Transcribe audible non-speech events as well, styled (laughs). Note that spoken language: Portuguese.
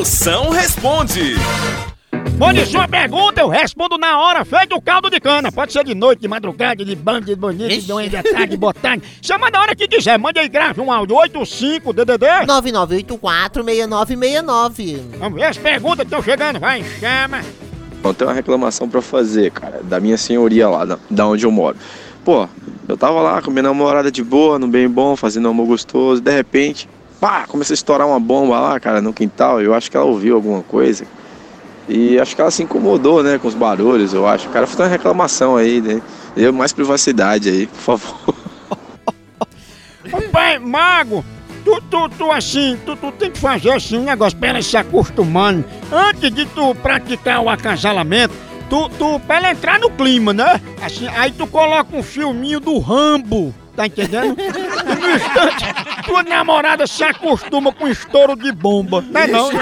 Moção responde. Mande sua pergunta, eu respondo na hora, feito o caldo de cana. Pode ser de noite, de madrugada, de bando, de bonito, de doente, de tarde, de botânico. Chama na hora que quiser. Mande aí, grave um áudio 85 DDD. 9984-6969. Vamos ver as perguntas que estão chegando. Vai, chama. Eu tenho uma reclamação pra fazer, cara, da minha senhoria lá, da, da onde eu moro. Pô, eu tava lá com minha namorada de boa, no bem bom, fazendo amor gostoso, de repente, pá, começou a estourar uma bomba lá, cara, no quintal. Eu acho que ela ouviu alguma coisa. E acho que ela se incomodou, né, com os barulhos, eu acho. O cara fez uma reclamação aí, né? Deu mais privacidade aí, por favor. (laughs) Ô pai, mago, tu, tu, tu assim, tu, tu tem que fazer assim um negócio pra ela se acostumando. Antes de tu praticar o acasalamento, tu, tu, pra ela entrar no clima, né? Assim, aí tu coloca um filminho do Rambo, tá entendendo? No (laughs) instante, tua namorada se acostuma com estouro de bomba. Não é não, não